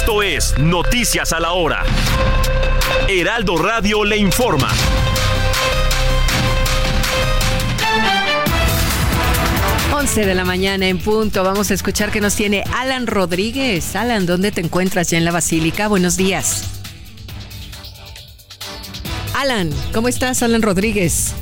Esto es Noticias a la Hora. Heraldo Radio le informa. Once de la mañana en punto. Vamos a escuchar que nos tiene Alan Rodríguez. Alan, ¿dónde te encuentras ya en la Basílica? Buenos días. Alan, ¿cómo estás, Alan Rodríguez?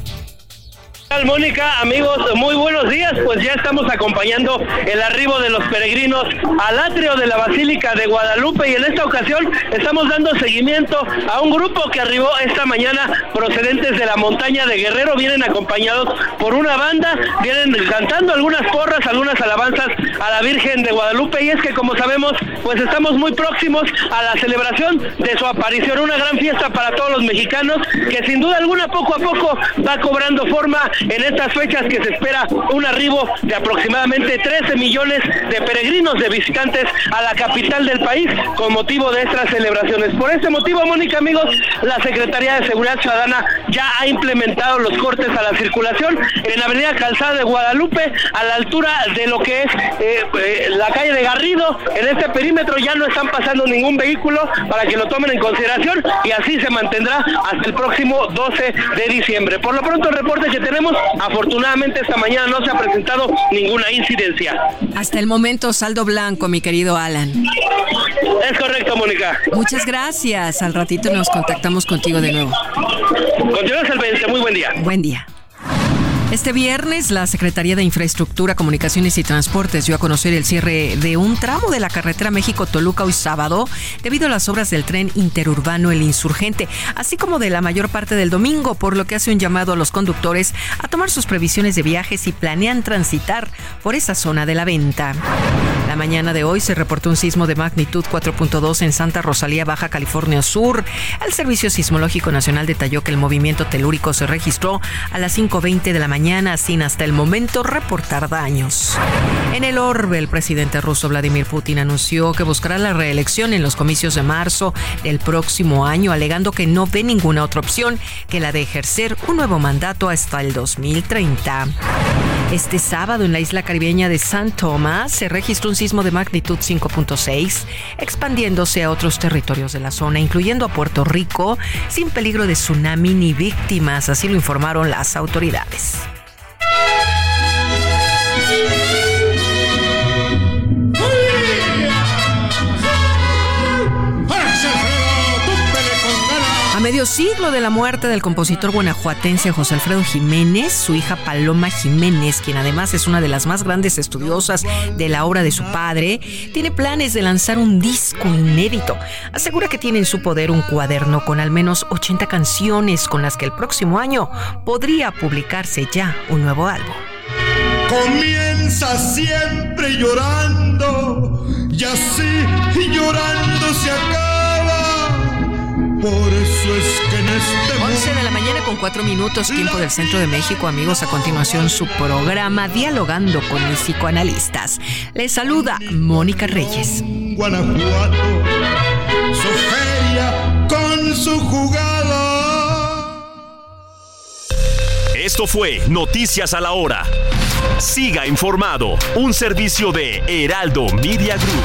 Mónica? Amigos, muy buenos días. Pues ya estamos acompañando el arribo de los peregrinos al atrio de la Basílica de Guadalupe y en esta ocasión estamos dando seguimiento a un grupo que arribó esta mañana procedentes de la montaña de Guerrero. Vienen acompañados por una banda, vienen cantando algunas porras, algunas alabanzas a la Virgen de Guadalupe y es que como sabemos, pues estamos muy próximos a la celebración de su aparición, una gran fiesta para todos los mexicanos que sin duda alguna poco a poco va cobrando forma en estas fechas que se espera un arribo de aproximadamente 13 millones de peregrinos, de visitantes a la capital del país con motivo de estas celebraciones. Por este motivo, Mónica, amigos, la Secretaría de Seguridad Ciudadana ya ha implementado los cortes a la circulación en Avenida Calzada de Guadalupe, a la altura de lo que es eh, eh, la calle de Garrido. En este perímetro ya no están pasando ningún vehículo para que lo tomen en consideración y así se mantendrá hasta el próximo 12 de diciembre. Por lo pronto, el reporte que tenemos Afortunadamente esta mañana no se ha presentado ninguna incidencia. Hasta el momento, saldo blanco, mi querido Alan. Es correcto, Mónica. Muchas gracias. Al ratito nos contactamos contigo de nuevo. Continuamos el 20. Muy buen día. Buen día. Este viernes, la Secretaría de Infraestructura, Comunicaciones y Transportes dio a conocer el cierre de un tramo de la carretera México-Toluca hoy sábado debido a las obras del tren interurbano El Insurgente, así como de la mayor parte del domingo, por lo que hace un llamado a los conductores a tomar sus previsiones de viajes y planean transitar por esa zona de la venta. La mañana de hoy se reportó un sismo de magnitud 4.2 en Santa Rosalía, Baja California Sur. El Servicio Sismológico Nacional detalló que el movimiento telúrico se registró a las 5.20 de la mañana sin hasta el momento reportar daños. En el orbe, el presidente ruso Vladimir Putin anunció que buscará la reelección en los comicios de marzo del próximo año, alegando que no ve ninguna otra opción que la de ejercer un nuevo mandato hasta el 2030. Este sábado en la isla caribeña de San Tomás se registró un sismo de magnitud 5.6, expandiéndose a otros territorios de la zona, incluyendo a Puerto Rico, sin peligro de tsunami ni víctimas, así lo informaron las autoridades. Medio siglo de la muerte del compositor guanajuatense José Alfredo Jiménez, su hija Paloma Jiménez, quien además es una de las más grandes estudiosas de la obra de su padre, tiene planes de lanzar un disco inédito. Asegura que tiene en su poder un cuaderno con al menos 80 canciones con las que el próximo año podría publicarse ya un nuevo álbum. Comienza siempre llorando y así llorando se acaba. Por eso es que en este 11 de la mañana con 4 minutos, tiempo del centro de México, amigos. A continuación, su programa Dialogando con mis psicoanalistas. Les saluda Mónica Reyes. Guanajuato, su feria con su jugada. Esto fue Noticias a la Hora. Siga informado, un servicio de Heraldo Media Group.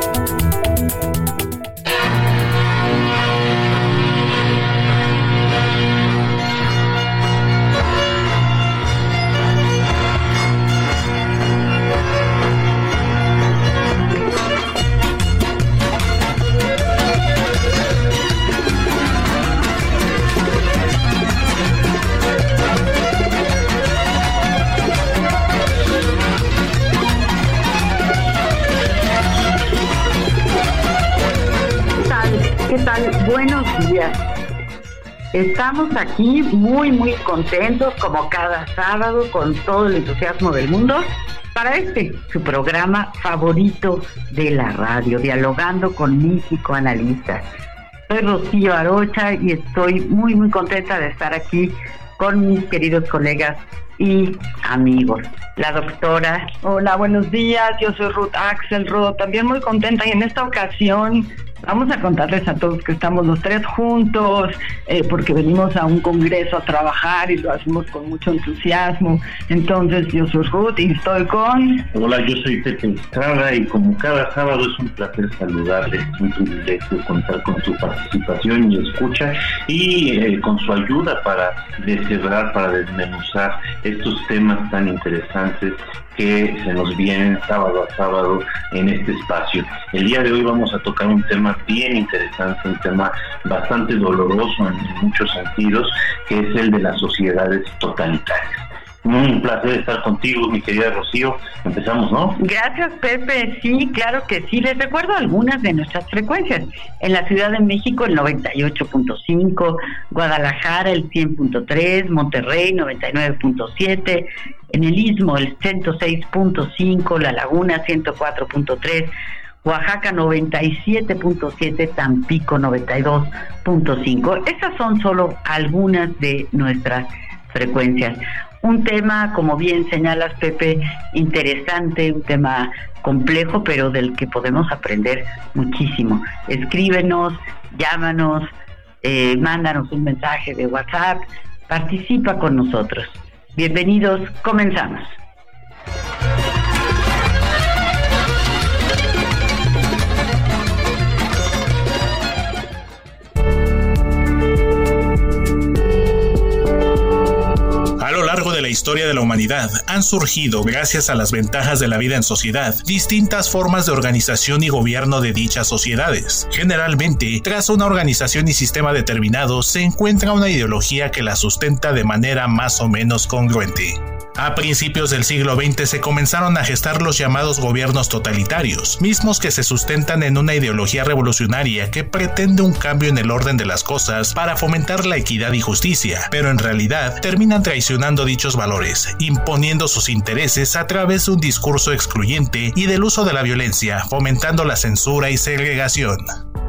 Estamos aquí muy, muy contentos, como cada sábado, con todo el entusiasmo del mundo, para este, su programa favorito de la radio, dialogando con mis psicoanalistas. Soy Rocío Arocha y estoy muy, muy contenta de estar aquí con mis queridos colegas y amigos. La doctora. Hola, buenos días. Yo soy Ruth Axelrod, también muy contenta y en esta ocasión Vamos a contarles a todos que estamos los tres juntos, eh, porque venimos a un congreso a trabajar y lo hacemos con mucho entusiasmo. Entonces, yo soy Ruth y estoy con. Hola, yo soy Pepe Estrada y como cada sábado es un placer saludarles, es un privilegio contar con su participación y escucha y eh, con su ayuda para descerrar, para desmenuzar estos temas tan interesantes que se nos vienen sábado a sábado en este espacio. El día de hoy vamos a tocar un tema bien interesante, un tema bastante doloroso en muchos sentidos, que es el de las sociedades totalitarias. Un placer estar contigo, mi querida Rocío. Empezamos, ¿no? Gracias, Pepe. Sí, claro que sí. Les recuerdo algunas de nuestras frecuencias. En la Ciudad de México, el 98.5, Guadalajara, el 100.3, Monterrey, 99.7, en el Istmo, el 106.5, La Laguna, 104.3, Oaxaca 97.7, Tampico 92.5. Esas son solo algunas de nuestras frecuencias. Un tema, como bien señalas Pepe, interesante, un tema complejo, pero del que podemos aprender muchísimo. Escríbenos, llámanos, eh, mándanos un mensaje de WhatsApp, participa con nosotros. Bienvenidos, comenzamos. La historia de la humanidad han surgido, gracias a las ventajas de la vida en sociedad, distintas formas de organización y gobierno de dichas sociedades. Generalmente, tras una organización y sistema determinado se encuentra una ideología que la sustenta de manera más o menos congruente. A principios del siglo XX se comenzaron a gestar los llamados gobiernos totalitarios, mismos que se sustentan en una ideología revolucionaria que pretende un cambio en el orden de las cosas para fomentar la equidad y justicia, pero en realidad terminan traicionando dichos valores, imponiendo sus intereses a través de un discurso excluyente y del uso de la violencia, fomentando la censura y segregación.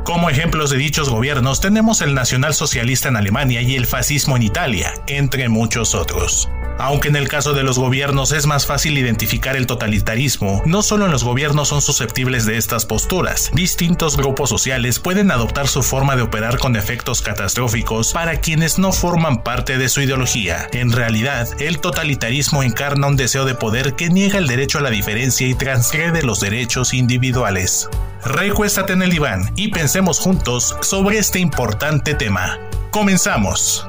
Como ejemplos de dichos gobiernos tenemos el nacionalsocialista en Alemania y el fascismo en Italia, entre muchos otros. Aunque en el caso de los gobiernos es más fácil identificar el totalitarismo, no solo en los gobiernos son susceptibles de estas posturas. Distintos grupos sociales pueden adoptar su forma de operar con efectos catastróficos para quienes no forman parte de su ideología. En realidad, el totalitarismo encarna un deseo de poder que niega el derecho a la diferencia y transgrede los derechos individuales. Recuéstate en el diván y pensemos juntos sobre este importante tema. Comenzamos.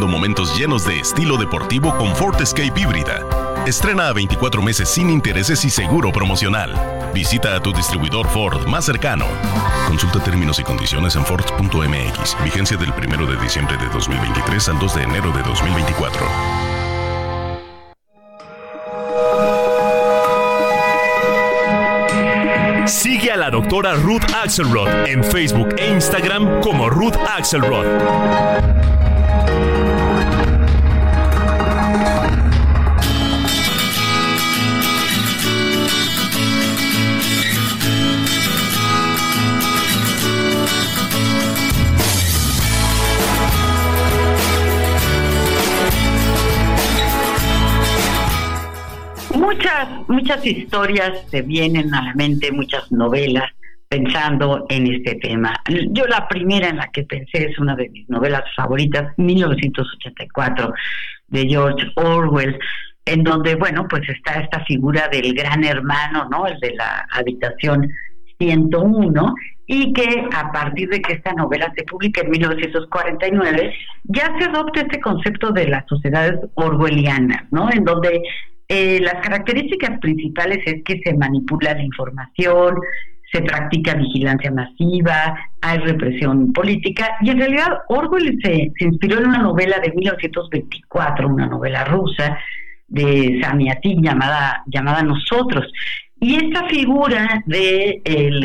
Momentos llenos de estilo deportivo con Ford Escape híbrida. Estrena a 24 meses sin intereses y seguro promocional. Visita a tu distribuidor Ford más cercano. Consulta términos y condiciones en Ford.mx. Vigencia del 1 de diciembre de 2023 al 2 de enero de 2024. Sigue a la doctora Ruth Axelrod en Facebook e Instagram como Ruth Axelrod. Muchas, muchas historias se vienen a la mente, muchas novelas pensando en este tema. Yo la primera en la que pensé es una de mis novelas favoritas, 1984, de George Orwell, en donde, bueno, pues está esta figura del gran hermano, ¿no? El de la habitación 101, y que a partir de que esta novela se publica en 1949, ya se adopta este concepto de las sociedades orwellianas, ¿no? En donde eh, las características principales es que se manipula la información, se practica vigilancia masiva, hay represión política y en realidad Orwell se, inspiró en una novela de 1924, una novela rusa de Samiatin llamada, llamada Nosotros. Y esta figura de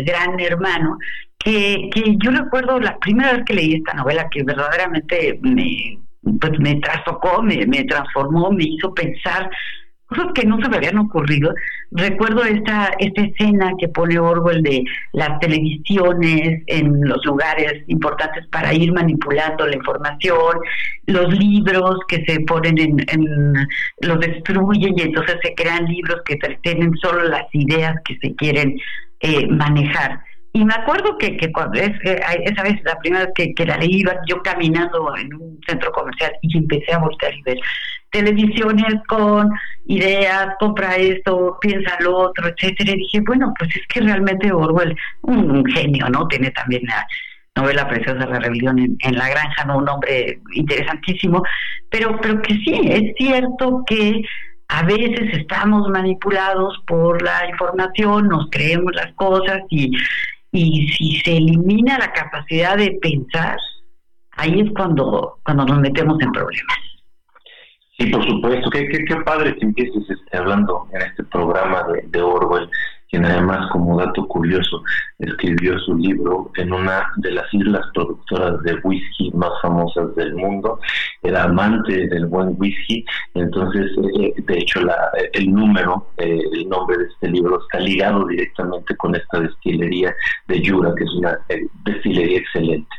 gran hermano, que, que yo recuerdo la primera vez que leí esta novela, que verdaderamente me, pues me trastocó, me, me transformó, me hizo pensar cosas que no se me habían ocurrido. Recuerdo esta, esta escena que pone Orwell de las televisiones en los lugares importantes para ir manipulando la información, los libros que se ponen en, en los destruyen y entonces se crean libros que tienen solo las ideas que se quieren eh, manejar. Y me acuerdo que, que cuando es, esa vez, la primera vez que, que la leí, iba yo caminando en un centro comercial y empecé a voltear y ver televisiones con ideas, compra esto, piensa lo otro, etcétera. Y dije, bueno, pues es que realmente Orwell, un, genio, ¿no? Tiene también la novela preciosa La rebelión en, la granja, ¿no? Un hombre interesantísimo, pero, pero que sí, es cierto que a veces estamos manipulados por la información, nos creemos las cosas y, y si se elimina la capacidad de pensar, ahí es cuando, cuando nos metemos en problemas. Sí, por supuesto. Qué, qué, padre que empieces este, hablando en este programa de, Orwell, quien además, como dato curioso, escribió su libro en una de las islas productoras de whisky más famosas del mundo. Era amante del buen whisky. Entonces, eh, de hecho, la, el número, eh, el nombre de este libro está ligado directamente con esta destilería de Yura, que es una eh, destilería excelente.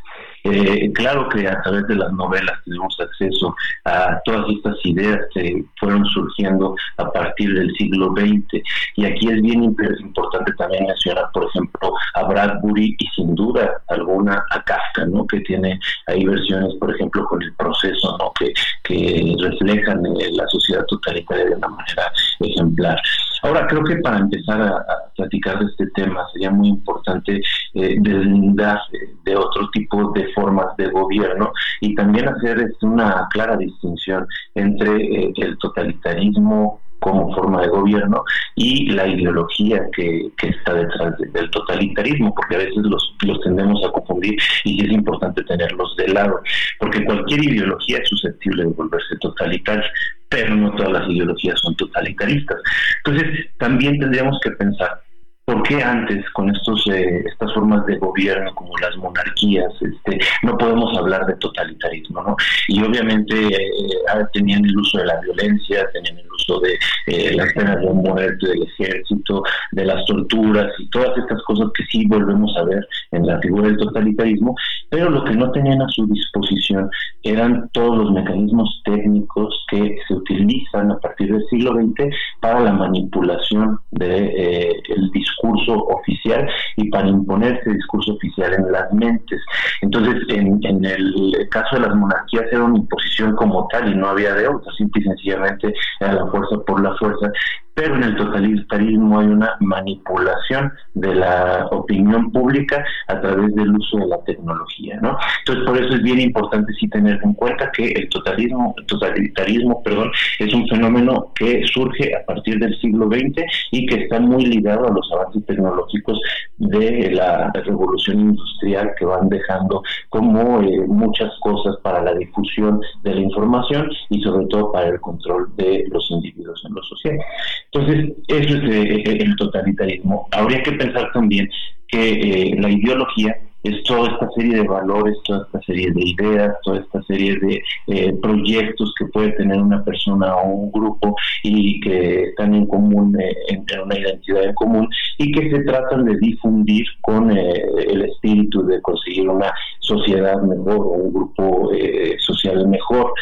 Eh, claro que a través de las novelas tenemos acceso a todas estas ideas que fueron surgiendo a partir del siglo XX. Y aquí es bien importante también mencionar, por ejemplo, a Bradbury y sin duda alguna a Kafka, ¿no? que tiene ahí versiones, por ejemplo, con el proceso, ¿no? que, que reflejan eh, la sociedad totalitaria de una manera ejemplar. Ahora, creo que para empezar a, platicar de este tema sería muy importante eh, deslindar de otro tipo de formas de gobierno y también hacer este, una clara distinción entre eh, el totalitarismo como forma de gobierno y la ideología que, está detrás del totalitarismo, porque a veces los, los tendemos a confundir y es importante tenerlos de lado, porque cualquier ideología es susceptible de volverse totalitaria, pero no todas las ideologías son totalitaristas. Entonces, también tendríamos que pensar ¿Por qué antes, con estos, eh, estas formas de gobierno como las monarquías, este, no podemos hablar de totalitarismo? ¿no? Y obviamente eh, tenían el uso de la violencia, tenían el uso de eh, las penas de muerte del ejército, de las torturas y todas estas cosas que sí volvemos a ver en la figura del totalitarismo, pero lo que no tenían a su disposición eran todos los mecanismos técnicos que se utilizan a partir del siglo XX para la manipulación del de, el discurso discurso oficial y para imponer ese discurso oficial en las mentes. Entonces, en, en el caso de las monarquías era una imposición como tal y no había de otra, simple y sencillamente era la fuerza por la fuerza pero en el totalitarismo hay una manipulación de la opinión pública a través del uso de la tecnología, ¿no? Entonces, por eso es bien importante sí tener en cuenta que el totalitarismo, el totalitarismo, perdón, es un fenómeno que surge a partir del siglo XX y que está muy ligado a los avances tecnológicos de la revolución industrial que van dejando como eh, muchas cosas para la difusión de la información y sobre todo para el control de los individuos en lo social. Entonces, eso es eh, eh, el totalitarismo. Habría que pensar también que eh, la ideología es toda esta serie de valores, toda esta serie de ideas, toda esta serie de proyectos que puede tener una persona o un grupo y que están en común, en, una identidad en común y que se tratan de difundir con el espíritu de conseguir una sociedad mejor o un grupo social mejor.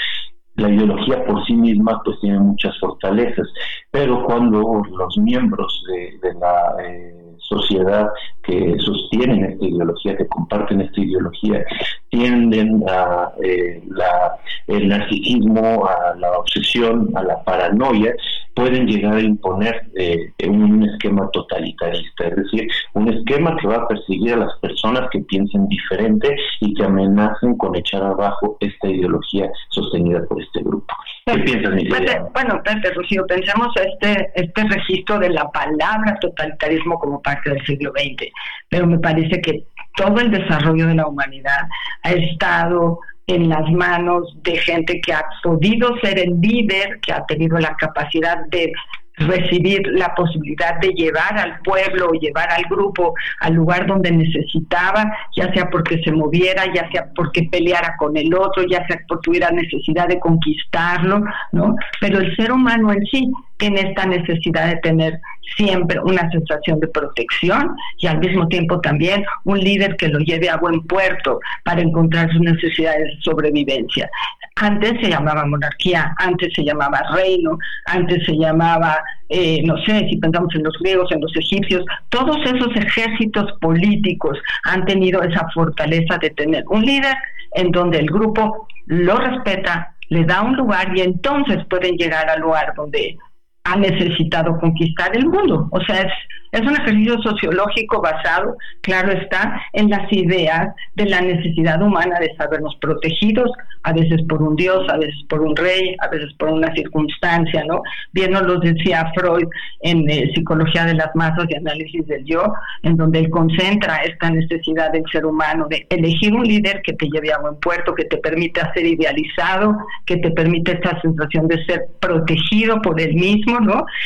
La ideología por sí misma pues tiene muchas fortalezas, pero cuando los miembros de, la eh, sociedad que sostienen esta ideología, que comparten esta ideología, tienden a eh, la, el narcisismo, a la obsesión, a la paranoia, pueden llegar a imponer eh, un esquema totalitarista, es decir, un esquema que va a perseguir a las personas que piensen diferente y que amenacen con echar abajo esta ideología sostenida por este grupo. ¿Qué piensas, Bueno, bueno, Pepe, Rocío, pensemos este, este registro de la palabra totalitarismo como parte del siglo XX, pero me parece que todo el desarrollo de la humanidad ha estado en las manos de gente que ha podido ser el líder, que ha tenido la capacidad de recibir la posibilidad de llevar al pueblo llevar al grupo al lugar donde necesitaba, ya sea porque se moviera, ya sea porque peleara con el otro, ya sea porque tuviera necesidad de conquistarlo, ¿no? Pero el ser humano en sí tiene esta necesidad de tener siempre una sensación de protección y al mismo tiempo también un líder que lo lleve a buen puerto para encontrar sus necesidades de sobrevivencia. Antes se llamaba monarquía, antes se llamaba reino, antes se llamaba, eh, no sé, si pensamos en los griegos, en los egipcios, todos esos ejércitos políticos han tenido esa fortaleza de tener un líder en donde el grupo lo respeta, le da un lugar y entonces pueden llegar al lugar donde ha necesitado conquistar el mundo. O sea, es es un ejercicio sociológico basado, claro está, en las ideas de la necesidad humana de sabernos protegidos, a veces por un dios, a veces por un rey, a veces por una circunstancia, ¿no? Bien nos lo decía Freud en eh, Psicología de las Masas y Análisis del Yo, en donde él concentra esta necesidad del ser humano de elegir un líder que te lleve a buen puerto, que te permita ser idealizado, que te permite esta sensación de ser protegido por él mismo,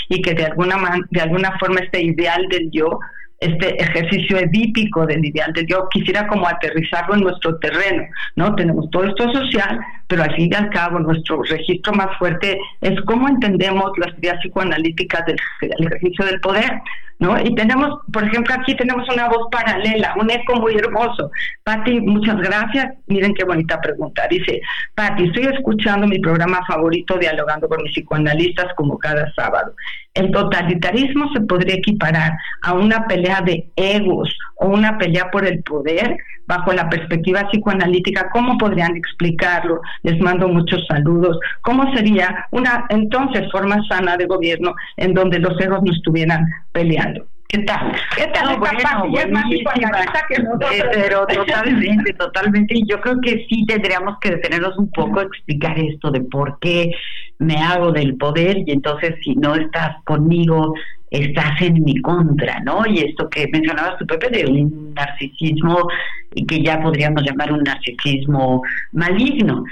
Y que de alguna, de alguna forma este ideal del yo, este ejercicio edípico del ideal del yo, quisiera como aterrizarlo en nuestro terreno, ¿no? Tenemos todo esto social, pero al fin y al cabo nuestro registro más fuerte es cómo entendemos las ideas psicoanalíticas del ejercicio del poder. ¿No? Y tenemos, por ejemplo, aquí tenemos una voz paralela, un eco muy hermoso. Patti, muchas gracias. Miren qué bonita pregunta. Dice, Patti, estoy escuchando mi programa favorito, Dialogando con mis psicoanalistas, como cada sábado. El totalitarismo se podría equiparar a una pelea de egos o una pelea por el poder bajo la perspectiva psicoanalítica, ¿cómo podrían explicarlo? Les mando muchos saludos. ¿Cómo sería una entonces forma sana de gobierno en donde los egos no estuvieran peleando? ¿Qué tal? ¿Qué tal? bueno, eh, pero totalmente, totalmente. Y yo creo que sí tendríamos que detenernos un poco a explicar esto de por qué me hago del poder y entonces si no estás conmigo, estás en mi contra, ¿no? Y esto que mencionabas tu Pepe de un narcisismo y que ya podríamos llamar un narcisismo maligno.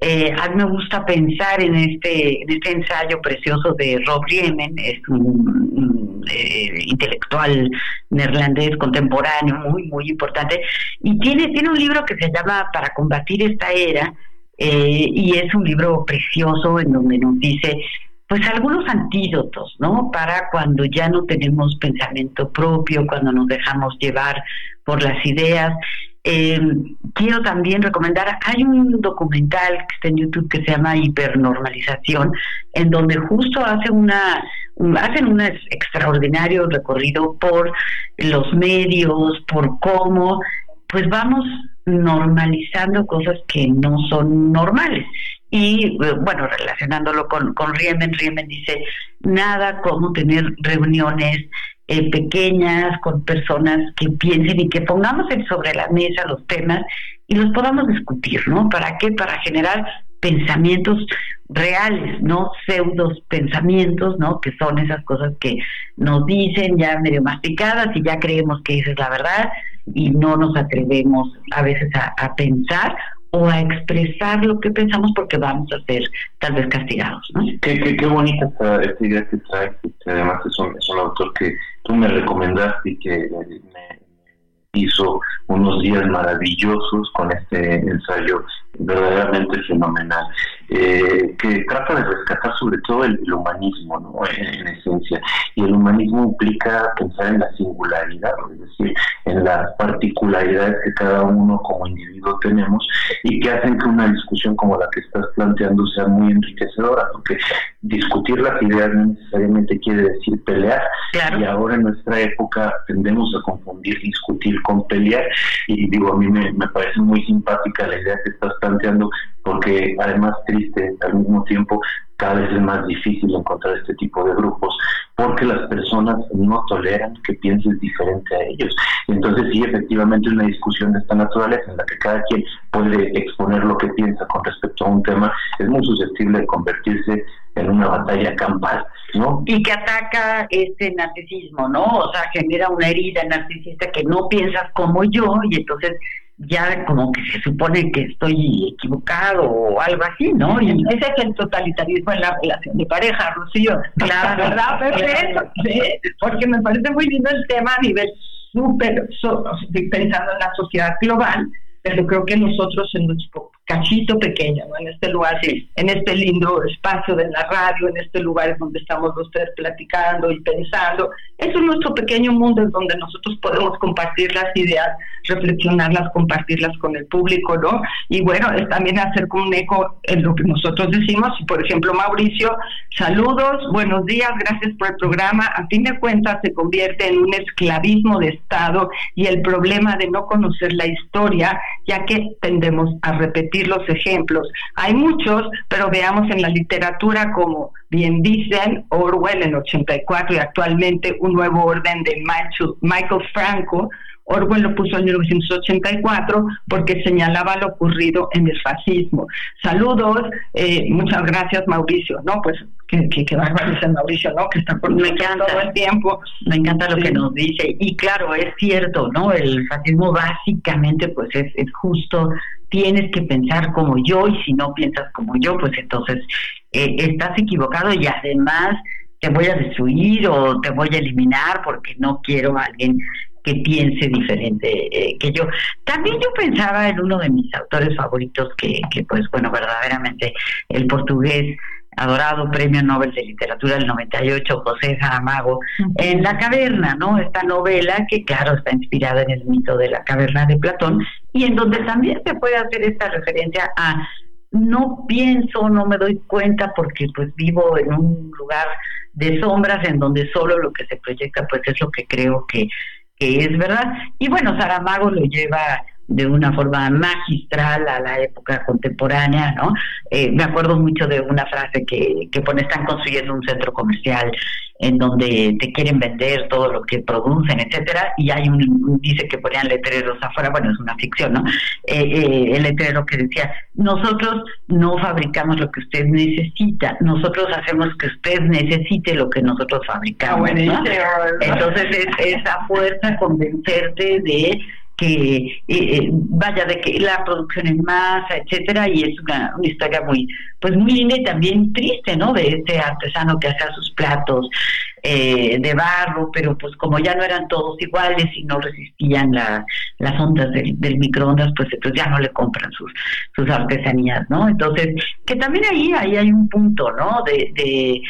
Eh, a mí me gusta pensar en este, en este ensayo precioso de Rob Riemen, es un, eh, intelectual neerlandés contemporáneo muy, muy importante, y tiene, tiene un libro que se llama Para combatir esta era, eh, y es un libro precioso en donde nos dice pues algunos antídotos, ¿no? Para cuando ya no tenemos pensamiento propio, cuando nos dejamos llevar por las ideas. Eh, quiero también recomendar, hay un documental que está en YouTube que se llama Hipernormalización, en donde justo hace una, hacen un extraordinario recorrido por los medios, por cómo, pues vamos normalizando cosas que no son normales. Y eh, bueno, relacionándolo con, con Riemen, Riemen dice, nada como tener reuniones eh, pequeñas con personas que piensen y que pongamos sobre la mesa los temas y los podamos discutir, ¿no? ¿Para qué? Para generar pensamientos reales, no pseudos pensamientos, ¿no? Que son esas cosas que nos dicen ya medio masticadas y ya creemos que esa es la verdad y no nos atrevemos a veces a, pensar o a expresar lo que pensamos porque vamos a ser tal vez castigados. ¿no? Qué, qué, bonita esta, idea que trae, que además es un, es un autor que tú me recomendaste y que me hizo unos días maravillosos con este ensayo verdaderamente fenomenal. Eh, que trata de rescatar sobre todo el, humanismo, ¿no? En, esencia. Y el humanismo implica pensar en la singularidad, es decir, en las particularidades que cada uno como individuo tenemos y que hacen que una discusión como la que estás planteando sea muy enriquecedora, porque discutir las ideas no necesariamente quiere decir pelear. Y ahora en nuestra época tendemos a confundir discutir con pelear. Y digo, a mí me, me parece muy simpática la idea que estás planteando, porque además triste al mismo tiempo cada vez es más difícil encontrar este tipo de grupos porque las personas no toleran que pienses diferente a ellos. Entonces sí, efectivamente una discusión de esta naturaleza en la que cada quien puede exponer lo que piensa con respecto a un tema es muy susceptible de convertirse en una batalla campal, ¿no? Y que ataca este narcisismo, ¿no? O sea, genera una herida narcisista que no piensas como yo y entonces ya como que se supone que estoy equivocado o algo así, ¿no? Y ese es el totalitarismo en la relación de pareja, Rocío. Claro, ¿verdad? Perfecto. porque me parece muy lindo el tema a nivel súper, pensando en la sociedad global, pero creo que nosotros en nuestro cachito pequeño, ¿no? En este lugar, en este lindo espacio de la radio, en este lugar donde estamos los tres platicando y pensando. Eso es nuestro pequeño mundo en donde nosotros podemos compartir las ideas, reflexionarlas, compartirlas con el público, ¿no? Y bueno, es también hacer un eco en lo que nosotros decimos. Por ejemplo, Mauricio, saludos, buenos días, gracias por el programa. A fin de cuentas se convierte en un esclavismo de Estado y el problema de no conocer la historia, ya que tendemos a repetir los ejemplos. Hay muchos, pero veamos en la literatura como bien dicen Orwell en 84 y actualmente un nuevo orden de Michael Franco, Orwell lo puso en 1984 porque señalaba lo ocurrido en el fascismo. Saludos, eh, muchas gracias Mauricio, ¿no? Pues que, que, que bárbaro Mauricio, ¿no? Que está por me encanta, todo el tiempo. Me encanta lo que nos dice. Y claro, es cierto, ¿no? El fascismo básicamente pues es, es justo, tienes que pensar como yo y si no piensas como yo, pues entonces eh, estás equivocado y además te voy a destruir o te voy a eliminar porque no quiero a alguien que piense diferente eh, que yo. También yo pensaba en uno de mis autores favoritos, que, que pues bueno, verdaderamente el portugués adorado premio Nobel de Literatura del 98, José Saramago, en La Caverna, ¿no? Esta novela que, claro, está inspirada en el mito de la caverna de Platón y en donde también se puede hacer esta referencia a no pienso, no me doy cuenta porque pues vivo en un lugar de sombras en donde solo lo que se proyecta pues es lo que creo que que es verdad. Y bueno, Saramago lo lleva de una forma magistral a la época contemporánea, ¿no? Eh, me acuerdo mucho de una frase que, que pone, están construyendo un centro comercial en donde te quieren vender todo lo que producen, etcétera, y hay un, dice que ponían letreros afuera, bueno, es una ficción, ¿no? Eh, eh, el letrero que decía, nosotros no fabricamos lo que usted necesita, nosotros hacemos que usted necesite lo que nosotros fabricamos, ¿no? Entonces es esa fuerza convencerte de que eh, eh, vaya de que la producción en masa, etcétera, y es una, una, historia muy, pues muy linda y también triste, ¿no? De este artesano que hacía sus platos eh, de barro, pero pues como ya no eran todos iguales y no resistían la, las ondas del, del microondas, pues entonces ya no le compran sus, sus artesanías, ¿no? Entonces, que también ahí, ahí hay un punto, ¿no? De, de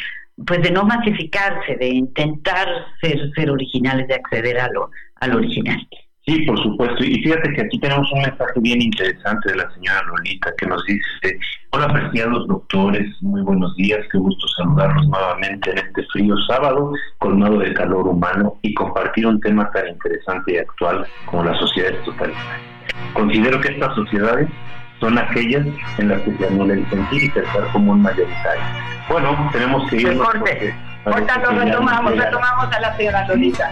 pues de no masificarse, de intentar ser, ser originales, de acceder a lo, a lo original. Sí, por supuesto. Y fíjate que aquí tenemos un mensaje bien interesante de la señora Lolita que nos dice, hola apreciados doctores, muy buenos días, qué gusto saludarlos nuevamente en este frío sábado, colmado de calor humano y compartir un tema tan interesante y actual como las sociedades totalitarias. Considero que estas sociedades son aquellas en las que se anula el sentir y pensar como un mayoritario. Bueno, tenemos que ir... Corte. Ahorita lo retomamos, retomamos a la señora Lolita.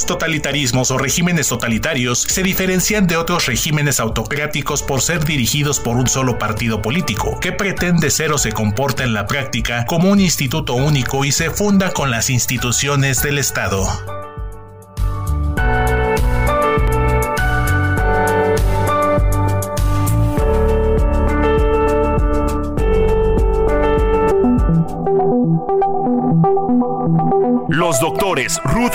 Los totalitarismos o regímenes totalitarios se diferencian de otros regímenes autocráticos por ser dirigidos por un solo partido político, que pretende ser o se comporta en la práctica como un instituto único y se funda con las instituciones del Estado. Los doctores Ruth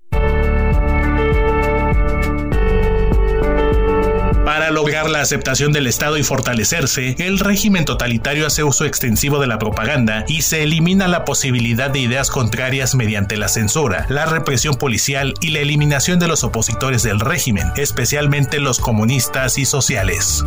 Lograr la aceptación del Estado y fortalecerse, el régimen totalitario hace uso extensivo de la propaganda y se elimina la posibilidad de ideas contrarias mediante la censura, la represión policial y la eliminación de los opositores del régimen, especialmente los comunistas y sociales.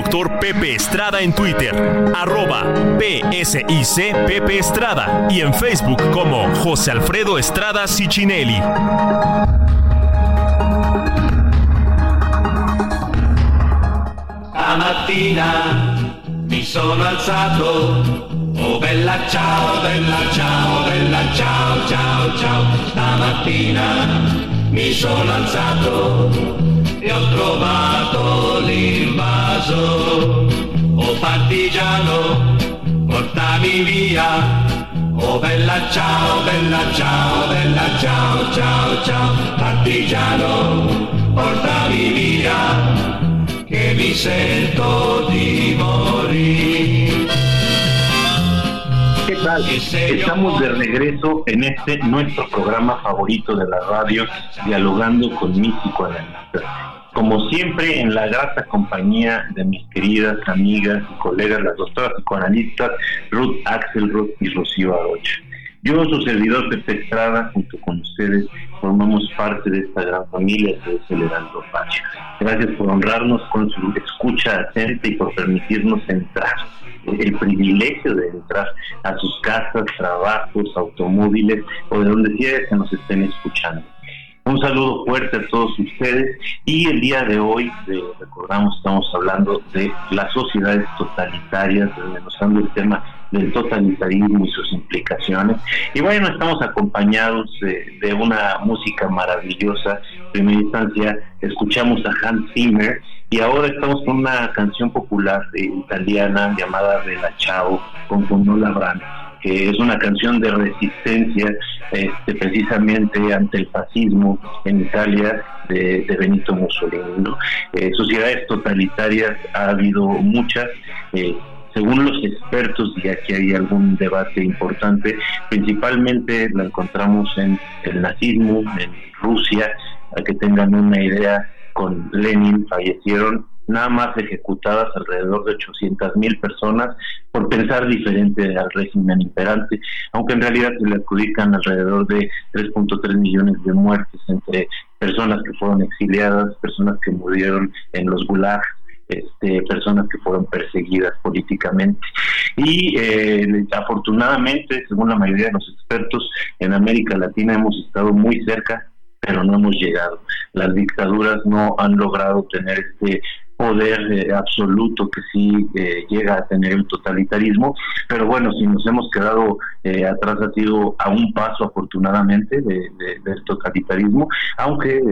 Doctor Pepe Estrada en Twitter, arroba PSIC Pepe Estrada y en Facebook como José Alfredo Estrada Cicinelli. Stamattina mi sono alzato, oh bella ciao, bella ciao, bella ciao, ciao, ciao. Stamattina mi sono alzato e ho trovato l'invaso. Oh partigiano, portami via. Oh bella ciao, bella ciao, bella ciao, ciao, ciao. Partigiano, portami via, che mi sento di morire. ¿Qué tal? Estamos de regreso en este nuestro programa favorito de la radio, dialogando con mis psicoanalistas. Como siempre, en la grata compañía de mis queridas amigas y colegas, las doctoras psicoanalistas Ruth Axelrod y Rocío Arocha. Yo, su servidor Pepe Estrada, junto con ustedes, formamos parte de esta gran familia que es el Heraldo Radio. Gracias por honrarnos con su escucha atenta y por permitirnos entrar el privilegio de entrar a sus casas, trabajos, automóviles o de donde quiera que nos estén escuchando. Un saludo fuerte a todos ustedes y el día de hoy, eh, recordamos, estamos hablando de las sociedades totalitarias, desmenuzando el tema del totalitarismo y sus implicaciones. Y bueno, estamos acompañados de, de una música maravillosa. En primera instancia, escuchamos a Hans Zimmer y ahora estamos con una canción popular eh, italiana llamada Bella Ciao con Condola Brand que es una canción de resistencia este, precisamente ante el fascismo en Italia de, de Benito Mussolini. Eh, sociedades totalitarias ha habido muchas. Eh, según los expertos, y aquí hay algún debate importante, principalmente la encontramos en el nazismo, en Rusia, para que tengan una idea, con Lenin fallecieron nada más ejecutadas alrededor de 800 mil personas por pensar diferente al régimen imperante, aunque en realidad se le adjudican alrededor de 3.3 millones de muertes entre personas que fueron exiliadas, personas que murieron en los gulags, este, personas que fueron perseguidas políticamente. Y eh, afortunadamente, según la mayoría de los expertos, en América Latina hemos estado muy cerca pero no hemos llegado. Las dictaduras no han logrado tener este poder eh, absoluto que sí eh, llega a tener el totalitarismo, pero bueno, si nos hemos quedado eh, atrás ha sido a un paso afortunadamente del totalitarismo, aunque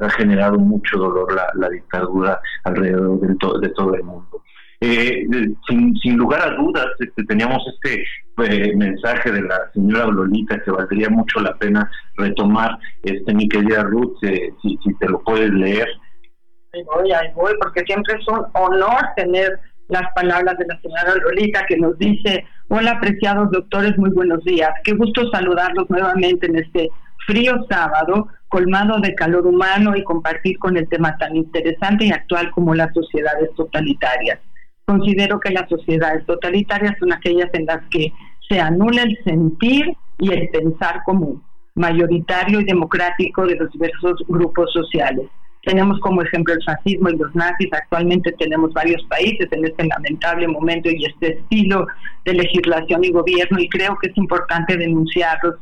ha, generado mucho dolor la, dictadura alrededor de todo el mundo. sin, sin lugar a dudas, este, teníamos este mensaje de la señora Lolita que valdría mucho la pena retomar, este mi querida Ruth, si, si te lo puedes leer ahí voy, ahí voy, porque siempre es un honor tener las palabras de la señora Lolita que nos dice, hola apreciados doctores, muy buenos días, qué gusto saludarlos nuevamente en este frío sábado, colmado de calor humano y compartir con el tema tan interesante y actual como las sociedades totalitarias. Considero que las sociedades totalitarias son aquellas en las que se anula el sentir y el pensar común, mayoritario y democrático de los diversos grupos sociales tenemos como ejemplo el fascismo y los nazis. Actualmente tenemos varios países en este lamentable momento y este estilo de legislación y gobierno y creo que es importante denunciarlos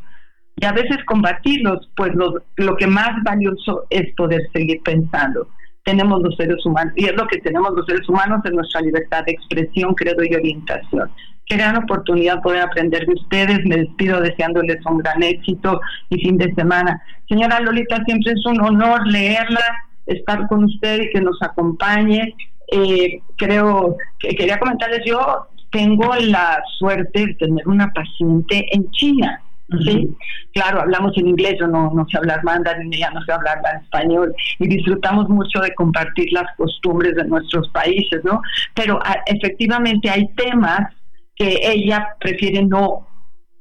y a veces combatirlos, pues lo, lo que más valioso es poder seguir pensando. Tenemos los seres humanos y es lo que tenemos los seres humanos en nuestra libertad de expresión, credo y orientación. Qué gran oportunidad poder aprender de ustedes. Me despido deseándoles un gran éxito y fin de semana. Señora Lolita, siempre es un honor leerla estar con usted y que nos acompañe. Eh, creo que quería comentarles, yo tengo la suerte de tener una paciente en China. Sí, claro, hablamos en inglés, yo no, no sé hablar mandarín, ya no sé hablar español y disfrutamos mucho de compartir las costumbres de nuestros países, ¿no? Pero ah, efectivamente hay temas que ella prefiere no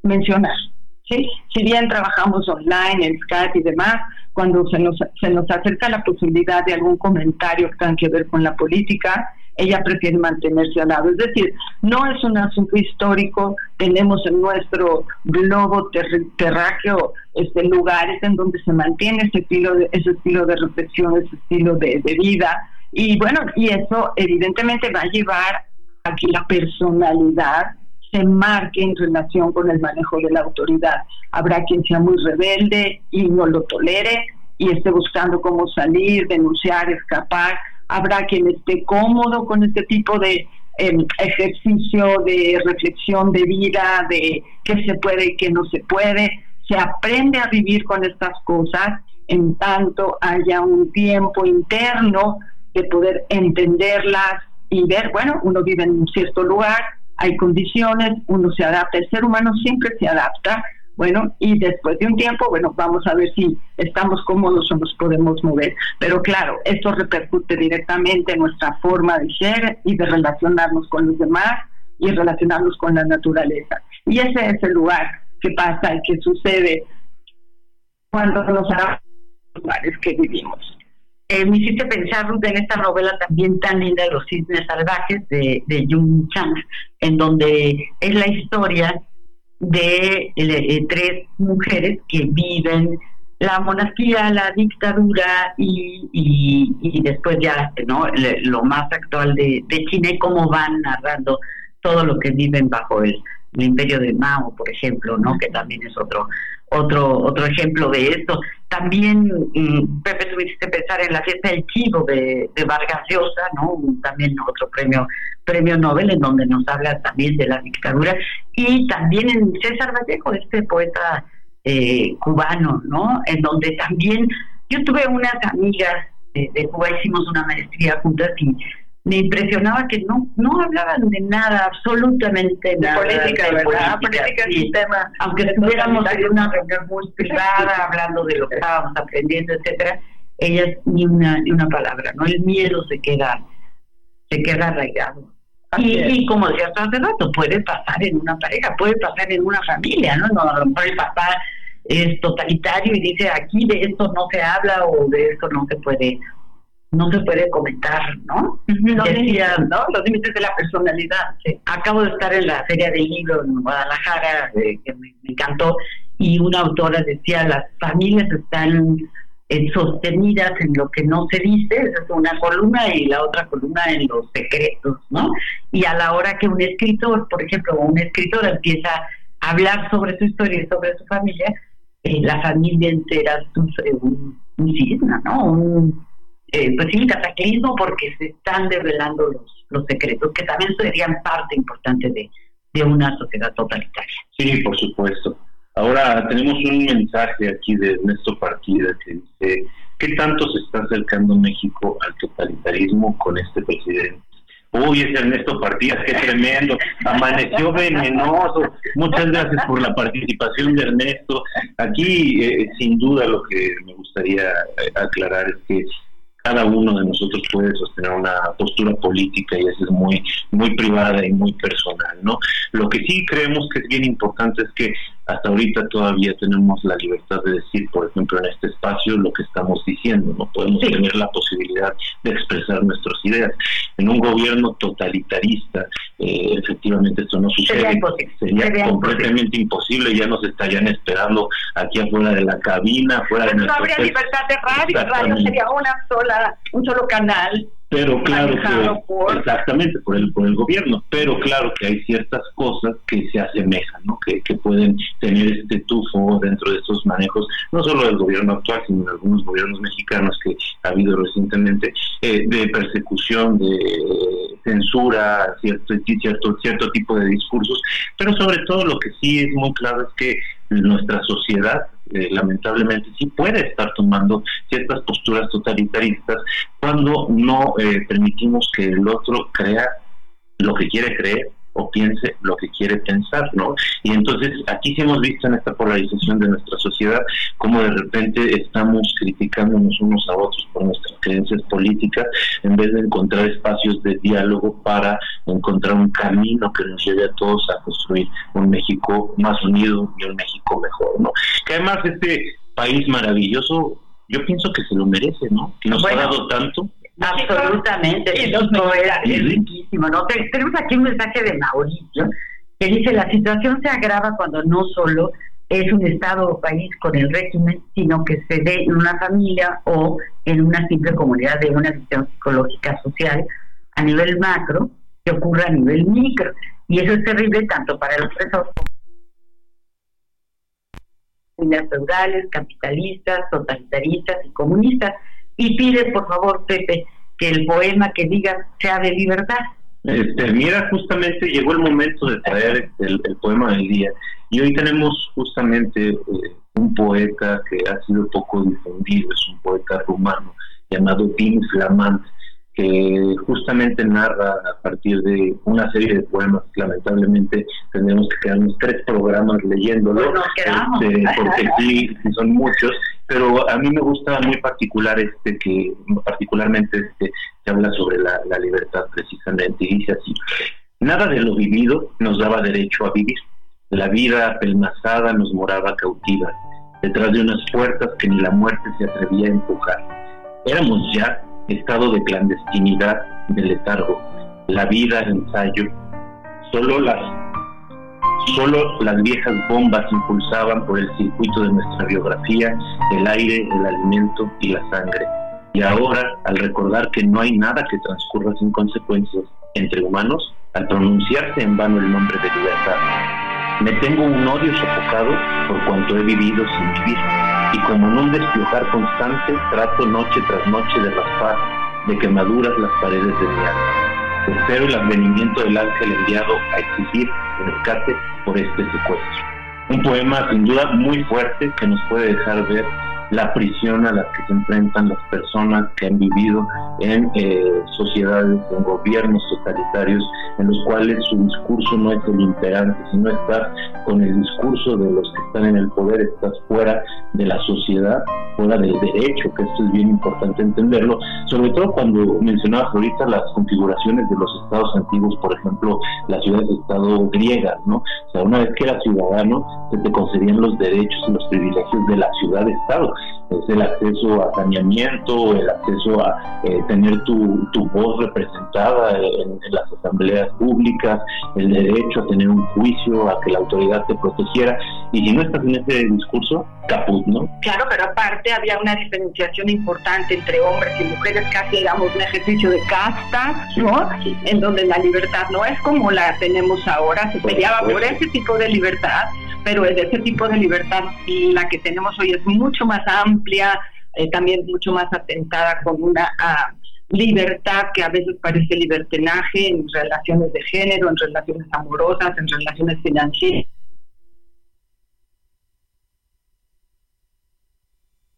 mencionar, ¿sí? Si bien trabajamos online, en Skype y demás, cuando se nos, se nos acerca la posibilidad de algún comentario que tenga que ver con la política, ella prefiere mantenerse al lado. Es decir, no es un asunto histórico, tenemos en nuestro globo terráqueo este, lugares en donde se mantiene ese estilo de, ese estilo de reflexión, ese estilo de, de vida. Y bueno, y eso evidentemente va a llevar a que la personalidad se marque en relación con el manejo de la autoridad. Habrá quien sea muy rebelde y no lo tolere y esté buscando cómo salir, denunciar, escapar. Habrá quien esté cómodo con este tipo de em, ejercicio de reflexión de vida, de qué se puede y qué no se puede. Se aprende a vivir con estas cosas en tanto haya un tiempo interno de poder entenderlas y ver, bueno, uno vive en un cierto lugar, hay condiciones, uno se adapta, el ser humano siempre se adapta, bueno, y después de un tiempo, bueno, vamos a ver si estamos cómodos o nos podemos mover. Pero claro, esto repercute directamente en nuestra forma de ser y de relacionarnos con los demás y relacionarnos con la naturaleza. Y ese es el lugar que pasa y que sucede cuando nos los lugares que vivimos. Eh, me hiciste pensar, en esta novela también tan linda, Los cisnes salvajes, de, de Jung Chang, en donde es la historia de eh, tres mujeres que viven la monarquía, la dictadura y, y, después ya no lo más actual de, de, China y cómo van narrando todo lo que viven bajo el, el imperio de Mao, por ejemplo, no que también es otro otro otro ejemplo de esto. También, mm, Pepe, tuviste pensar en la fiesta del chivo de, Vargas Llosa, ¿no? También otro premio premio Nobel en donde nos habla también de la dictadura y también en César Vallejo, este poeta eh, cubano, ¿no? En donde también yo tuve unas amigas de, de Cuba, hicimos una maestría juntas y me impresionaba que no no hablaban de nada, absolutamente nada. Política, de verdad, política, sistema. Aunque estuviéramos en una reunión muy privada, hablando de lo que estábamos aprendiendo, etcétera, ellas ni una, ni una palabra, ¿no? El miedo se queda, se queda arraigado. Y, y, como decías hace rato, puede pasar en una pareja, puede pasar en una familia, ¿no? no a lo mejor el papá es totalitario y dice aquí de esto no se habla o de esto no se puede no se puede comentar, ¿no? Los, límites, ¿no? Los límites de la personalidad. Acabo de estar en la Feria del Libro en Guadalajara, eh, que me, encantó, y una autora decía, las familias están eh, sostenidas en lo que no se dice, esa es una columna, y la otra columna en los secretos, ¿no? Y a la hora que un escritor, por ejemplo, un escritor empieza a hablar sobre su historia y sobre su familia, eh, la familia entera sufre un, un ¿no? Un, eh, pues sí, cataclismo porque se están revelando los, los secretos, que también serían parte importante de, de una sociedad totalitaria. Sí, por supuesto. Ahora tenemos un mensaje aquí de Ernesto Partida que dice, ¿qué tanto se está acercando México al totalitarismo con este presidente? Uy, ese Ernesto Partidas, qué tremendo. Amaneció venenoso. Muchas gracias por la participación de Ernesto. Aquí, eh, sin duda, lo que me gustaría eh, aclarar es que cada uno de nosotros puede sostener una postura política y eso es muy muy privada y muy personal, ¿no? Lo que sí creemos que es bien importante es que hasta ahorita todavía tenemos la libertad de decir, por ejemplo, en este espacio lo que estamos diciendo, no podemos tener la posibilidad de expresar nuestras ideas. En un gobierno totalitarista, eh, efectivamente esto no sucede, sería, completamente imposible. ya nos estarían esperando aquí afuera de la cabina, afuera de nuestro... No habría libertad de radio, radio sería una sola, un solo canal pero claro que exactamente por el por el gobierno pero claro que hay ciertas cosas que se asemejan no que, que pueden tener este tufo dentro de estos manejos no solo del gobierno actual sino de algunos gobiernos mexicanos que ha habido recientemente eh, de persecución de censura cierto cierto cierto tipo de discursos pero sobre todo lo que sí es muy claro es que nuestra sociedad eh, lamentablemente sí puede estar tomando ciertas posturas totalitaristas cuando no eh, permitimos que el otro crea lo que quiere creer o piense lo que quiere pensar, ¿no? Y entonces aquí sí hemos visto en esta polarización de nuestra sociedad cómo de repente estamos criticándonos unos a otros por nuestras creencias políticas en vez de encontrar espacios de diálogo para encontrar un camino que nos lleve a todos a construir un México más unido y un México mejor, ¿no? Que además este país maravilloso yo pienso que se lo merece, ¿no? Que nos ha dado tanto Absolutamente. Y los es riquísimo, ¿no? Tenemos aquí un mensaje de Mauricio que dice, la situación se agrava cuando no solo es un Estado o país con el régimen, sino que se ve en una familia o en una simple comunidad de una visión psicológica social a nivel macro que ocurre a nivel micro. Y eso es terrible tanto para los presos familias feudales, capitalistas, totalitaristas y comunistas y pide, por favor, Pepe, que el poema que diga sea de libertad. Este, mira, justamente llegó el momento de traer el, poema del día y hoy tenemos justamente eh, un poeta que ha sido poco difundido, es un poeta rumano llamado Tim Flamant, que justamente narra a partir de una serie de poemas. Lamentablemente tenemos que quedarnos tres programas leyéndolo, este, porque sí, son muchos, pero a mí me gusta muy particular este que particularmente este se habla sobre la, la libertad precisamente y dice así nada de lo vivido nos daba derecho a vivir la vida apelmazada nos moraba cautiva detrás de unas puertas que ni la muerte se atrevía a empujar éramos ya estado de clandestinidad, de letargo, la vida ensayo. Solo las, solo las viejas bombas impulsaban por el circuito de nuestra biografía el aire, el alimento y la sangre. Y ahora, al recordar que no hay nada que transcurra sin consecuencias entre humanos, al pronunciarse en vano el nombre de libertad, me tengo un odio sofocado por cuanto he vivido sin vivir y como en un despiojar constante trato noche tras noche de raspar de quemaduras las paredes de mi alma. Espero el advenimiento del ángel enviado a exigir rescate por este secuestro. Un poema sin duda muy fuerte que nos puede dejar ver la prisión a la que se enfrentan las personas que han vivido en eh, sociedades, en gobiernos totalitarios, en los cuales su discurso no es el imperante, sino estás con el discurso de los que están en el poder, estás fuera de la sociedad, fuera del derecho, que esto es bien importante entenderlo, sobre todo cuando mencionabas ahorita las configuraciones de los estados antiguos, por ejemplo, las ciudades-estado griegas, ¿no? O sea, una vez que eras ciudadano, se te concedían los derechos y los privilegios de la ciudad-estado es el acceso a saneamiento, el acceso a eh, tener tu, tu, voz representada en, las asambleas públicas, el derecho a tener un juicio, a que la autoridad te protegiera. Y si no estás en ese discurso, caput, ¿no? Claro, pero aparte había una diferenciación importante entre hombres y mujeres, casi digamos un ejercicio de casta, ¿no? En donde la libertad no es como la tenemos ahora, se peleaba por ese tipo de libertad pero de ese tipo de libertad la que tenemos hoy es mucho más amplia, eh, también mucho más atentada con una ah, libertad que a veces parece libertinaje en relaciones de género, en relaciones amorosas, en relaciones financieras.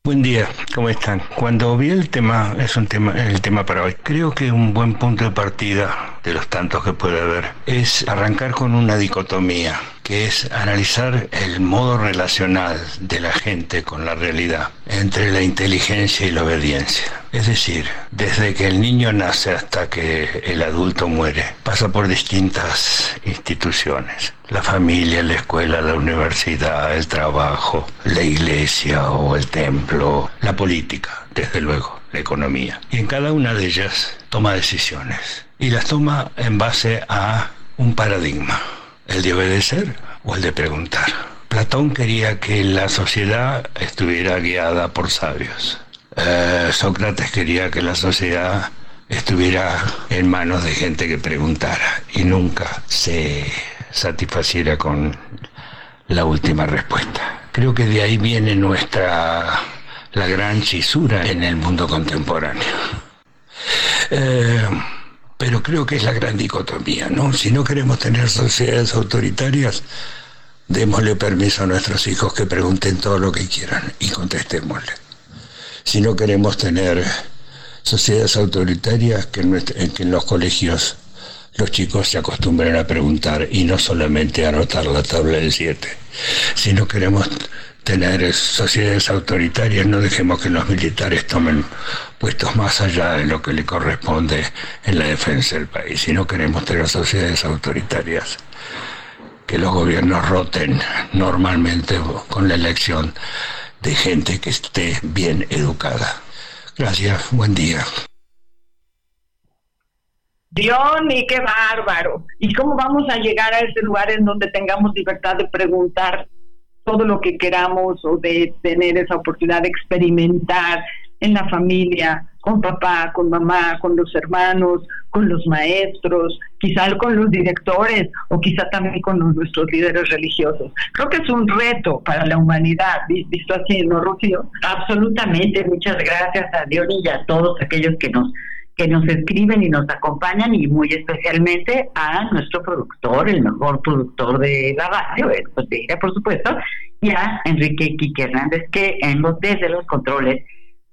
Buen día, ¿cómo están? Cuando vi el tema, es un tema, el tema para hoy, creo que un buen punto de partida de los tantos que puede haber es arrancar con una dicotomía, que es analizar el modo relacional de la gente con la realidad entre la inteligencia y la obediencia. Es decir, desde que el niño nace hasta que el adulto muere, pasa por distintas instituciones la familia, la escuela, la universidad, el trabajo, la iglesia o el templo, la política, desde luego, la economía. Y en cada una de ellas toma decisiones. Y las toma en base a un paradigma, el de obedecer o el de preguntar. Platón quería que la sociedad estuviera guiada por sabios. Eh, Sócrates quería que la sociedad estuviera en manos de gente que preguntara y nunca se satisfaciera con la última respuesta. Creo que de ahí viene nuestra la gran chisura en el mundo contemporáneo. Eh, pero creo que es la gran dicotomía, ¿no? Si no queremos tener sociedades autoritarias, démosle permiso a nuestros hijos que pregunten todo lo que quieran y contestémosle. Si no queremos tener sociedades autoritarias, que en los colegios los chicos se acostumbran a preguntar y no solamente a anotar la tabla del 7. Si no queremos tener sociedades autoritarias, no dejemos que los militares tomen puestos más allá de lo que le corresponde en la defensa del país. Si no queremos tener sociedades autoritarias, que los gobiernos roten normalmente con la elección de gente que esté bien educada. Gracias, buen día. Dios, y qué bárbaro. ¿Y cómo vamos a llegar a ese lugar en donde tengamos libertad de preguntar todo lo que queramos o de tener esa oportunidad de experimentar en la familia, con papá, con mamá, con los hermanos, con los maestros, quizá con los directores o quizá también con nuestros líderes religiosos. Creo que es un reto para la humanidad, visto así, ¿no, Rocío? Absolutamente, muchas gracias a Dios y a todos aquellos que nos que nos escriben y nos acompañan y muy especialmente a nuestro productor, el mejor productor de la radio, pues por supuesto, y a Enrique Quique Hernández, que en los, desde los controles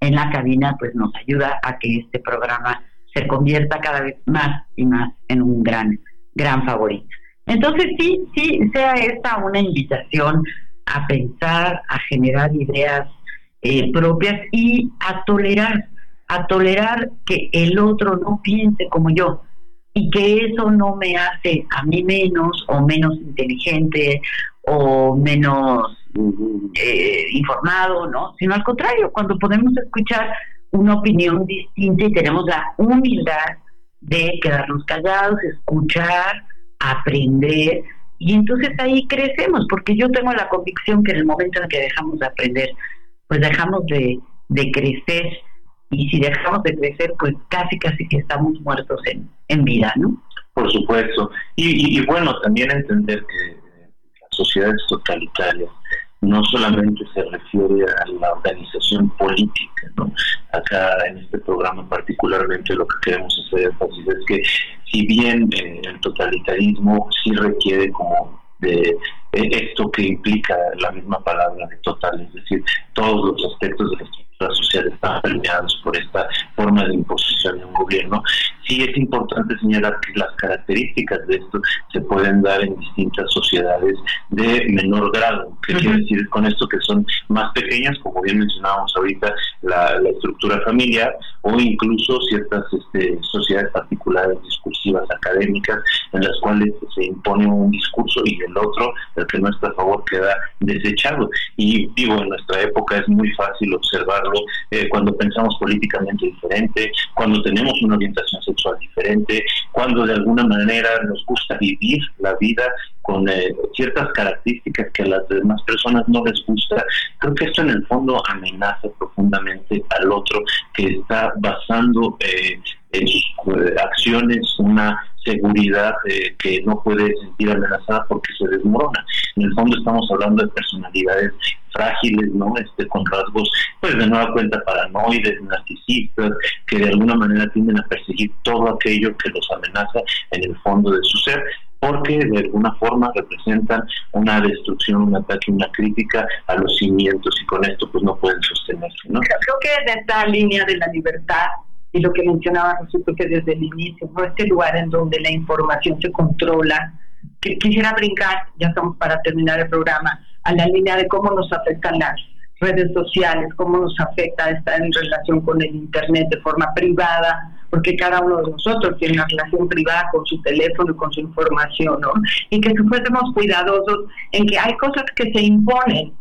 en la cabina pues nos ayuda a que este programa se convierta cada vez más y más en un gran, gran favorito. Entonces sí, sí, sea esta una invitación a pensar, a generar ideas eh, propias y a tolerar a tolerar que el otro no piense como yo y que eso no me hace a mí menos o menos inteligente o menos eh, informado, ¿no? Sino al contrario, cuando podemos escuchar una opinión distinta y tenemos la humildad de quedarnos callados, escuchar, aprender, y entonces ahí crecemos, porque yo tengo la convicción que en el momento en que dejamos de aprender, pues dejamos de, de crecer y si dejamos de crecer, pues casi, casi que estamos muertos en, en vida, ¿no? Por supuesto. Y, bueno, también entender que sociedades totalitarias no solamente se refiere a la organización política, ¿no? Acá en este programa particularmente lo que queremos hacer énfasis es que si bien eh, el totalitarismo sí requiere como de eh, esto que implica la misma palabra de total, es decir, todos los aspectos de la estructura social están permeados por esta forma de imposición de un gobierno. Sí es importante señalar que las características de esto se pueden dar en distintas sociedades de menor grado. ¿Qué quiere decir con esto? Que son más pequeñas, como bien mencionábamos ahorita, la, estructura familiar o incluso ciertas este, sociedades particulares discursivas académicas en las cuales se impone un discurso y el otro, el que no está a favor, queda desechado. Y digo, en nuestra época es muy fácil eh, cuando pensamos políticamente diferente, cuando tenemos una orientación sexual diferente, cuando de alguna manera nos gusta vivir la vida con eh, ciertas características que a las demás personas no les gusta. Creo que esto en el fondo amenaza profundamente al otro que está basando eh, en sus eh, acciones una seguridad eh, que no puede sentir amenazada porque se desmorona. En el fondo estamos hablando de personalidades frágiles, ¿no? Este, con rasgos, pues de nueva cuenta paranoides, narcisistas, que de alguna manera tienden a perseguir todo aquello que los amenaza en el fondo de su ser porque de alguna forma representan una destrucción, un ataque, una crítica a los cimientos y con esto pues no pueden sostenerse. ¿no? Creo que de esta línea de la libertad y lo que mencionaba resulta que desde el inicio, ¿no? este lugar en donde la información se controla, que quisiera brincar, ya estamos para terminar el programa, a la línea de cómo nos afectan las redes sociales, cómo nos afecta estar en relación con el Internet de forma privada, porque cada uno de nosotros tiene una relación privada con su teléfono y con su información, ¿no? Y que fuésemos cuidadosos en que hay cosas que se imponen.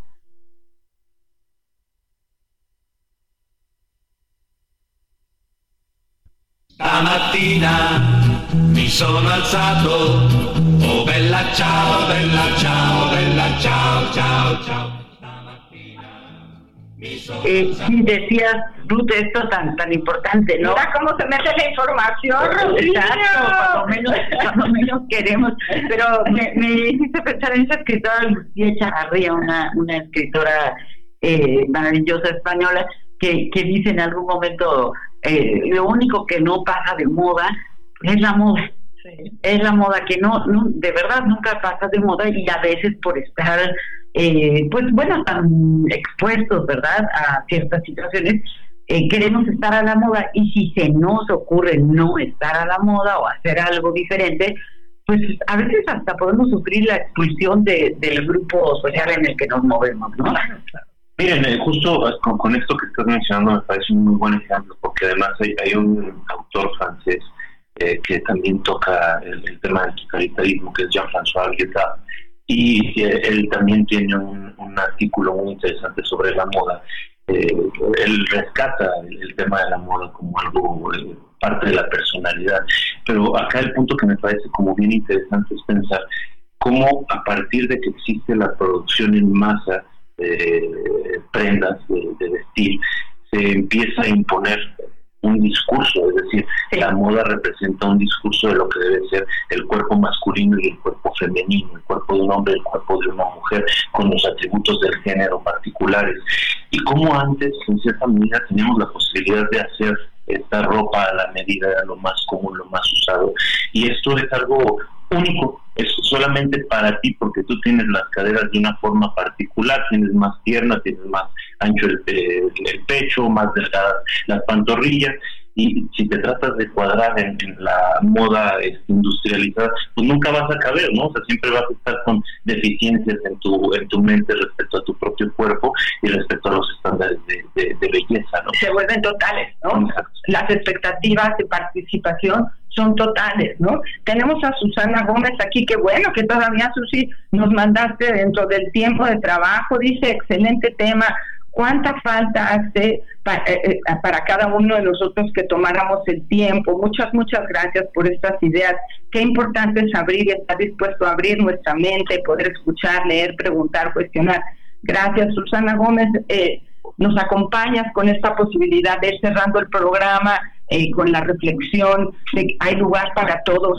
Stamattina mi sono alzato, oh bella ciao, bella ciao, bella ciao, ciao, ciao. Eh, sí, decías, Ruth, esto tan tan importante, ¿no? Mira cómo se mete la información, Exacto, cuando menos, cuando menos queremos. Pero me, me hiciste pensar en esa escritora Lucía Chavarría, una, una escritora eh, maravillosa española, que, que dice en algún momento, eh, lo único que no pasa de moda es la moda. Es la moda que no, no, de verdad nunca pasa de moda y a veces por estar eh, pues bueno, tan expuestos, ¿verdad?, a ciertas situaciones, eh, queremos estar a la moda y si se nos ocurre no estar a la moda o hacer algo diferente, pues a veces hasta podemos sufrir la expulsión de, del grupo social en el que nos movemos, ¿no? Miren, eh, justo con, esto que estás mencionando me parece un muy buen ejemplo, porque además hay, un autor francés que también toca el, tema del totalitarismo, que es Jean-François Guetta, y él también tiene un, artículo muy interesante sobre la moda. Eh, él rescata el, tema de la moda como algo eh, parte de la personalidad, pero acá el punto que me parece como bien interesante es pensar cómo a partir de que existe la producción en masa de prendas de, de vestir, se empieza a imponer un discurso, es decir, la moda representa un discurso de lo que debe ser el cuerpo masculino y el cuerpo femenino, el cuerpo de un hombre y el cuerpo de una mujer, con los atributos del género particulares. Y como antes, en cierta medida, teníamos la posibilidad de hacer esta ropa a la medida de lo más común, lo más usado. Y esto es algo único, es solamente para ti porque tú tienes las caderas de una forma particular, tienes más piernas, tienes más ancho el, el pecho, más delgadas las pantorrillas y si te tratas de cuadrar en, la moda este, industrializada, pues nunca vas a caber, ¿no? O sea, siempre vas a estar con deficiencias en tu, en tu mente respecto a tu propio cuerpo y respecto a los estándares de, belleza, ¿no? Se vuelven totales, ¿no? Las expectativas de participación son totales, ¿no? Tenemos a Susana Gómez aquí, que bueno que todavía, Susi, nos mandaste dentro del tiempo de trabajo, dice, excelente tema, cuánta falta hace eh, eh, para cada uno de nosotros que tomáramos el tiempo. Muchas, muchas gracias por estas ideas. Qué importante es abrir y estar dispuesto a abrir nuestra mente, poder escuchar, leer, preguntar, cuestionar. Gracias, Susana Gómez. Eh, nos acompañas con esta posibilidad de ir cerrando el programa con la reflexión de hay lugar para todos.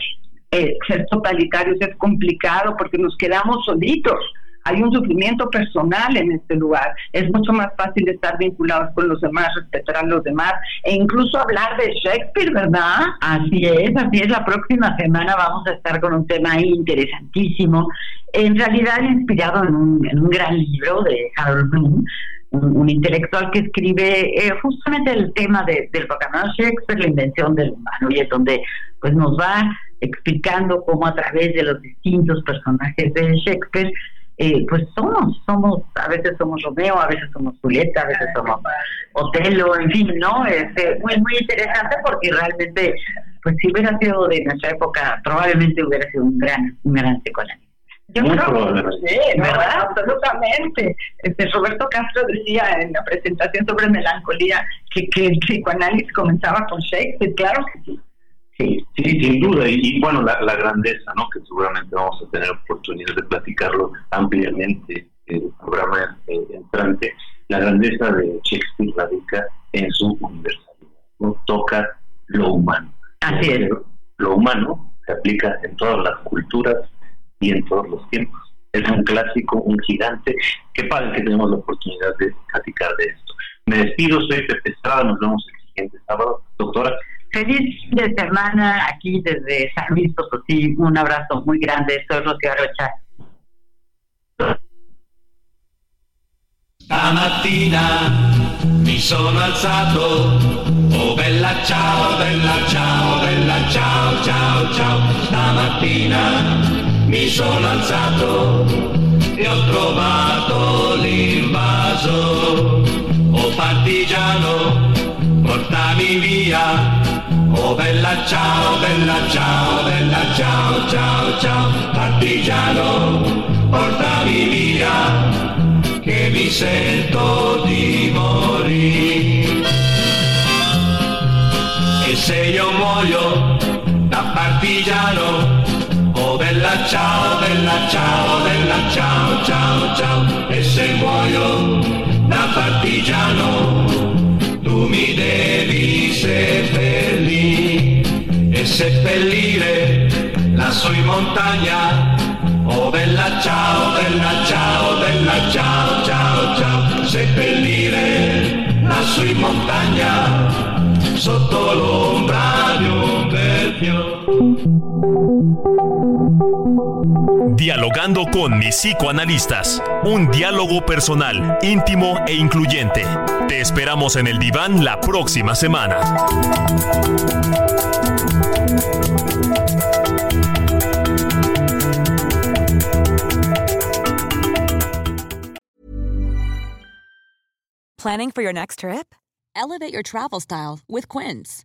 ser totalitarios es complicado porque nos quedamos solitos hay un sufrimiento personal en este lugar. Es mucho más fácil estar vinculados con los demás, respetar a los demás e incluso hablar de Shakespeare, ¿verdad? Así es, así es. La próxima semana vamos a estar con un tema interesantísimo. En realidad inspirado en un, en un gran libro de Harold Bloom, un, intelectual que escribe eh, justamente el tema de, del vocabulario Shakespeare, la invención del humano, y es donde pues nos va explicando cómo a través de los distintos personajes de Shakespeare eh, pues somos, somos, a veces somos Romeo, a veces somos Julieta, a veces somos Otelo, en fin, ¿no? Este, muy, muy interesante porque realmente, pues si hubiera sido de nuestra época, probablemente hubiera sido un gran, un gran psicoanálisis. Yo creo que sí, ¿verdad? Absolutamente. Este, Roberto Castro decía en la presentación sobre melancolía que, que el psicoanálisis comenzaba con Shakespeare, claro que sí. Sí, sin duda. Y, bueno, la, grandeza, ¿no? Que seguramente vamos a tener oportunidad de platicarlo ampliamente en el programa eh, entrante. La grandeza de Shakespeare radica en su universalidad. ¿no? Toca lo humano. Así es. Lo humano se aplica en todas las culturas y en todos los tiempos. Es un clásico, un gigante. Qué padre que tenemos la oportunidad de platicar de esto. Me despido, soy Pepe Estrada, nos vemos el siguiente sábado. Doctora. Feliz fin de semana aquí desde San Luis Potosí. Un abrazo muy grande. Soy Rocío Arocha. Stamattina mi sono alzato, oh bella ciao, bella ciao, bella ciao, ciao, ciao. Stamattina mi sono alzato e ho trovato l'invaso. Oh partigiano, portami via. Oh bella ciao, bella ciao, bella ciao, ciao, ciao. Partigiano, portami via che mi sento di morire. E se io muoio da partigiano, bella ciao, bella ciao, bella ciao, ciao, ciao. E se muoio da partigiano, tu mi devi seppellire e seppellire lassù in montagna Oh bella ciao, bella ciao, bella ciao, ciao, ciao, seppellire lassù in montagna, sotto l'ombra di un bel Dialogando con mis psicoanalistas. Un diálogo personal, íntimo e incluyente. Te esperamos en el diván la próxima semana. Planning for your next trip? Elevate your travel style with Quince.